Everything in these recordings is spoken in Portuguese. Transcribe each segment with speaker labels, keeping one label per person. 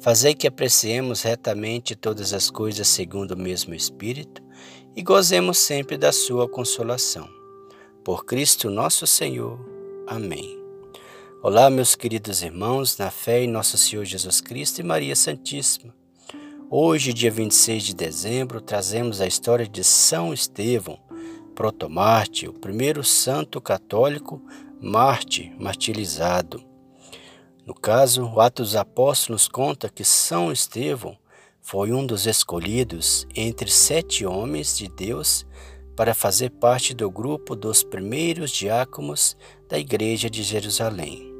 Speaker 1: fazei que apreciemos retamente todas as coisas segundo o mesmo Espírito e gozemos sempre da sua consolação. Por Cristo nosso Senhor. Amém. Olá, meus queridos irmãos, na fé em nosso Senhor Jesus Cristo e Maria Santíssima. Hoje, dia 26 de dezembro, trazemos a história de São Estevão, protomarte, o primeiro santo católico mártir martirizado. No caso, o Atos dos Apóstolos conta que São Estevão foi um dos escolhidos entre sete homens de Deus para fazer parte do grupo dos primeiros diáconos da Igreja de Jerusalém,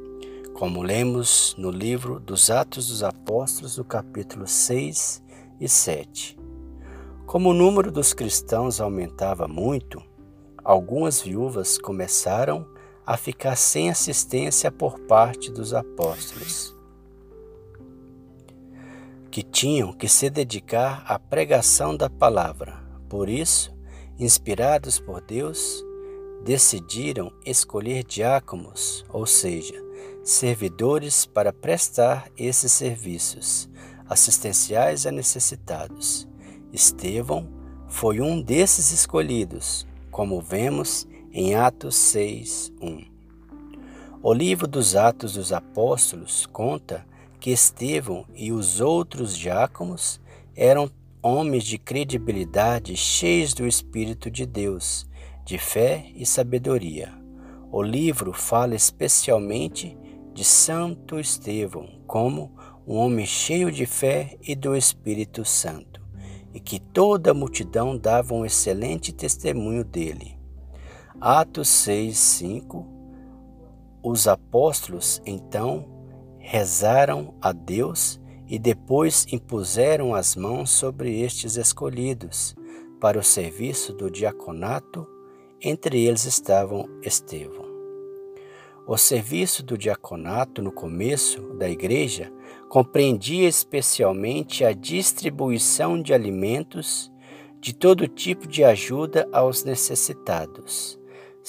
Speaker 1: como lemos no livro dos Atos dos Apóstolos, no capítulo 6 e 7. Como o número dos cristãos aumentava muito, algumas viúvas começaram a ficar sem assistência por parte dos apóstolos que tinham que se dedicar à pregação da palavra. Por isso, inspirados por Deus, decidiram escolher diáconos, ou seja, servidores para prestar esses serviços assistenciais a necessitados. Estevão foi um desses escolhidos, como vemos em Atos 6, 1. O livro dos Atos dos Apóstolos conta que Estevão e os outros diáconos eram homens de credibilidade, cheios do Espírito de Deus, de fé e sabedoria. O livro fala especialmente de Santo Estevão como um homem cheio de fé e do Espírito Santo, e que toda a multidão dava um excelente testemunho dele. Atos 6, 5 Os apóstolos, então, rezaram a Deus e depois impuseram as mãos sobre estes escolhidos para o serviço do diaconato, entre eles estavam Estevão. O serviço do diaconato no começo da igreja compreendia especialmente a distribuição de alimentos, de todo tipo de ajuda aos necessitados.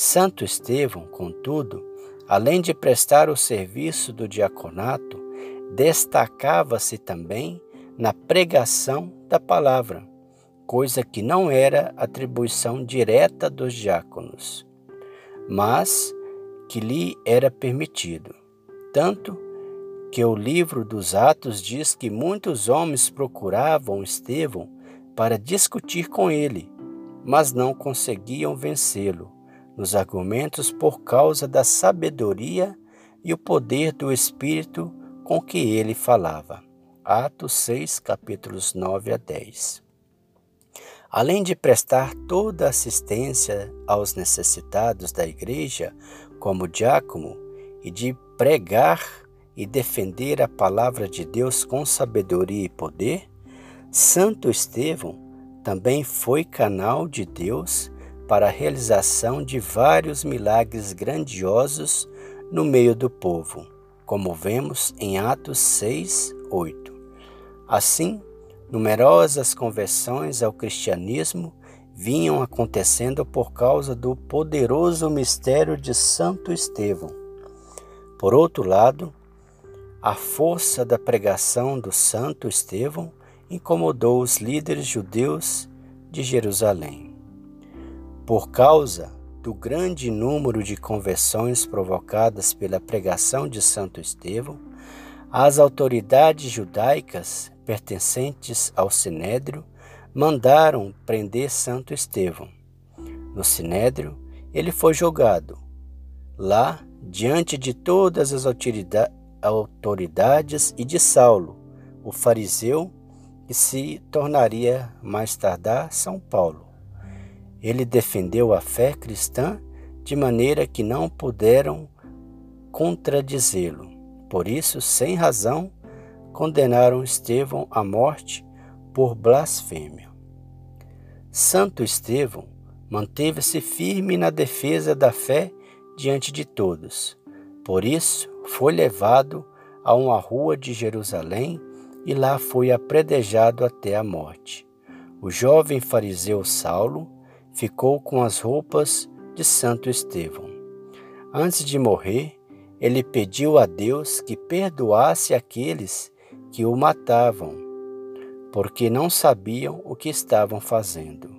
Speaker 1: Santo Estevão, contudo, Além de prestar o serviço do diaconato, destacava-se também na pregação da palavra, coisa que não era atribuição direta dos diáconos, mas que lhe era permitido. Tanto que o livro dos Atos diz que muitos homens procuravam Estevão para discutir com ele, mas não conseguiam vencê-lo nos argumentos por causa da sabedoria e o poder do Espírito com que ele falava. Atos 6, capítulos 9 a 10. Além de prestar toda assistência aos necessitados da igreja como diácono e de pregar e defender a palavra de Deus com sabedoria e poder, Santo Estevão também foi canal de Deus para a realização de vários milagres grandiosos no meio do povo, como vemos em Atos 6, 8. Assim, numerosas conversões ao cristianismo vinham acontecendo por causa do poderoso mistério de Santo Estevão. Por outro lado, a força da pregação do Santo Estevão incomodou os líderes judeus de Jerusalém. Por causa do grande número de conversões provocadas pela pregação de Santo Estevão, as autoridades judaicas pertencentes ao Sinédrio mandaram prender Santo Estevão. No Sinédrio, ele foi julgado. Lá, diante de todas as autoridades e de Saulo, o fariseu, que se tornaria mais tardar São Paulo. Ele defendeu a fé cristã de maneira que não puderam contradizê-lo. Por isso, sem razão, condenaram Estevão à morte por blasfêmia. Santo Estevão manteve-se firme na defesa da fé diante de todos. Por isso, foi levado a uma rua de Jerusalém e lá foi apredejado até a morte. O jovem fariseu Saulo ficou com as roupas de Santo Estevão. Antes de morrer, ele pediu a Deus que perdoasse aqueles que o matavam, porque não sabiam o que estavam fazendo.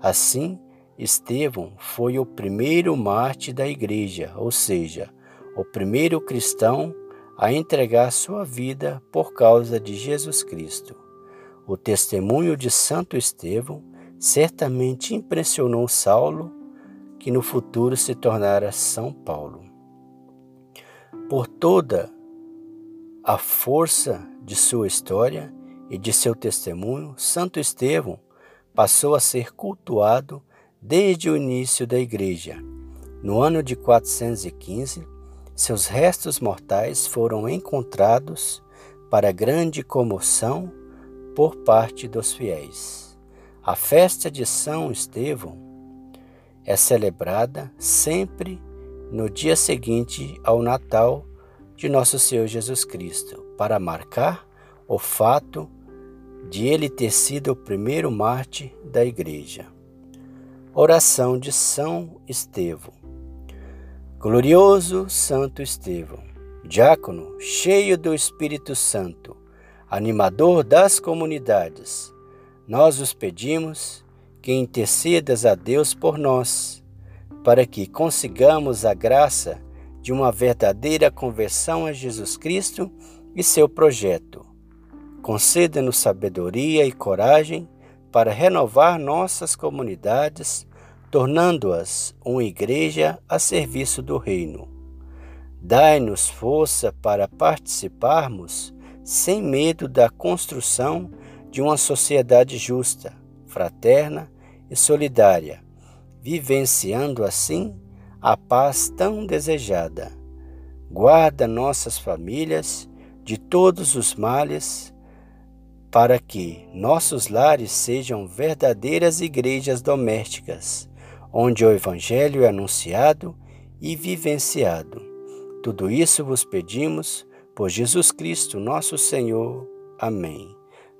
Speaker 1: Assim, Estevão foi o primeiro mártir da igreja, ou seja, o primeiro cristão a entregar sua vida por causa de Jesus Cristo. O testemunho de Santo Estevão certamente impressionou Saulo, que no futuro se tornara São Paulo. Por toda a força de sua história e de seu testemunho, Santo Estevão passou a ser cultuado desde o início da Igreja. No ano de 415, seus restos mortais foram encontrados para grande comoção por parte dos fiéis. A festa de São Estevão é celebrada sempre no dia seguinte ao Natal de Nosso Senhor Jesus Cristo, para marcar o fato de ele ter sido o primeiro mártir da Igreja. Oração de São Estevão. Glorioso Santo Estevão, diácono cheio do Espírito Santo, animador das comunidades, nós os pedimos que intercedas a Deus por nós, para que consigamos a graça de uma verdadeira conversão a Jesus Cristo e seu projeto. Conceda-nos sabedoria e coragem para renovar nossas comunidades, tornando-as uma igreja a serviço do Reino. Dai-nos força para participarmos sem medo da construção de uma sociedade justa, fraterna e solidária, vivenciando assim a paz tão desejada. Guarda nossas famílias de todos os males para que nossos lares sejam verdadeiras igrejas domésticas, onde o Evangelho é anunciado e vivenciado. Tudo isso vos pedimos por Jesus Cristo, nosso Senhor. Amém.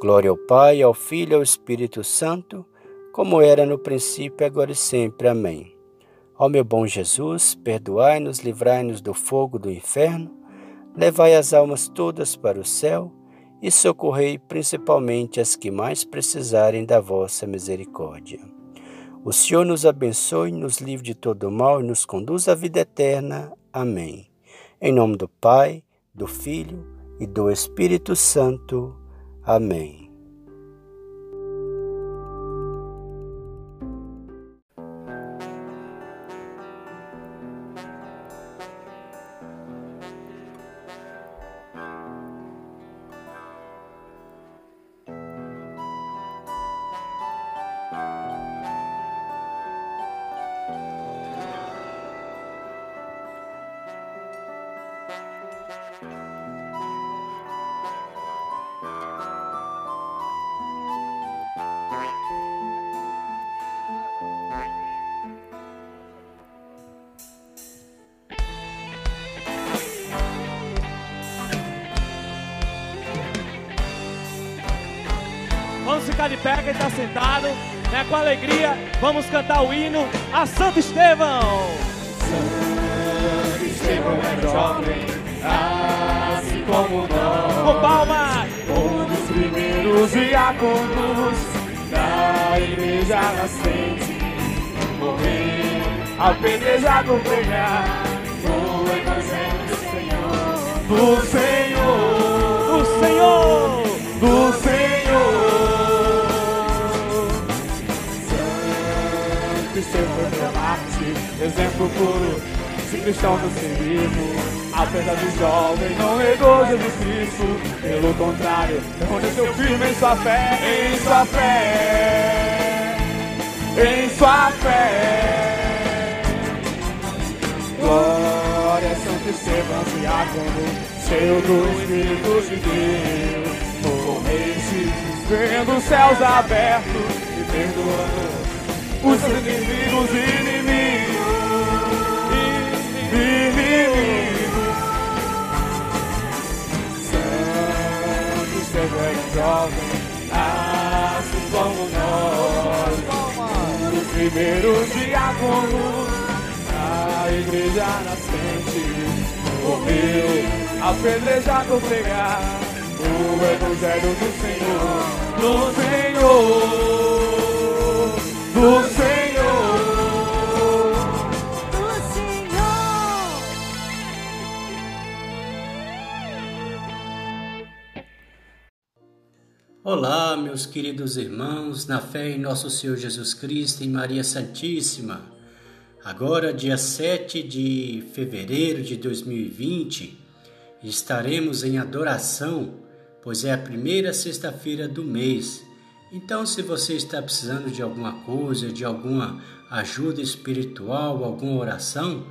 Speaker 1: Glória ao Pai, ao Filho e ao Espírito Santo, como era no princípio, agora e sempre. Amém. Ó meu bom Jesus, perdoai-nos, livrai-nos do fogo do inferno, levai as almas todas para o céu e socorrei principalmente as que mais precisarem da vossa misericórdia. O Senhor nos abençoe, nos livre de todo mal e nos conduz à vida eterna. Amém. Em nome do Pai, do Filho e do Espírito Santo. Amém.
Speaker 2: Ficar de pé, quem está sentado, né, com alegria. Vamos cantar o hino a Santo Estevão.
Speaker 3: Santo Estevão é jovem, assim como nós.
Speaker 2: Com palmas.
Speaker 3: Um dos primeiros diáconos da igreja nascente. Morreu apedrejado pregar o evangelho do Senhor. Do Senhor.
Speaker 2: Do Senhor.
Speaker 3: Do Senhor. Ser foi exemplo puro de cristão do civismo. Apesar de jovem, não negou Jesus Cristo. Pelo contrário, permaneceu firme em sua fé, em sua fé, em sua fé. Glória, Santo Estevão, diácono, cheio do Espírito de Deus. Morreste, vendo os céus abertos e perdoando os inimigos inimigos. Inimigos. Santo Estevão, jovem, assim como nós, os primeiros diáconos a igreja nascente morreu apedrejado pregar o evangelho do Senhor, do Senhor, do Senhor.
Speaker 4: do Senhor.
Speaker 1: Olá, meus queridos irmãos, na fé em nosso Senhor Jesus Cristo e Maria Santíssima. Agora, dia 7 de fevereiro de 2020, estaremos em adoração, pois é a primeira sexta-feira do mês. Então, se você está precisando de alguma coisa, de alguma ajuda espiritual, alguma oração,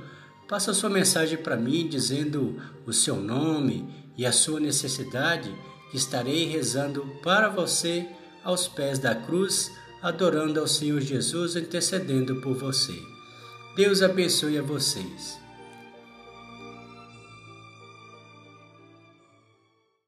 Speaker 1: passa sua mensagem para mim dizendo o seu nome e a sua necessidade, que estarei rezando para você aos pés da cruz, adorando ao Senhor Jesus, intercedendo por você. Deus abençoe a vocês.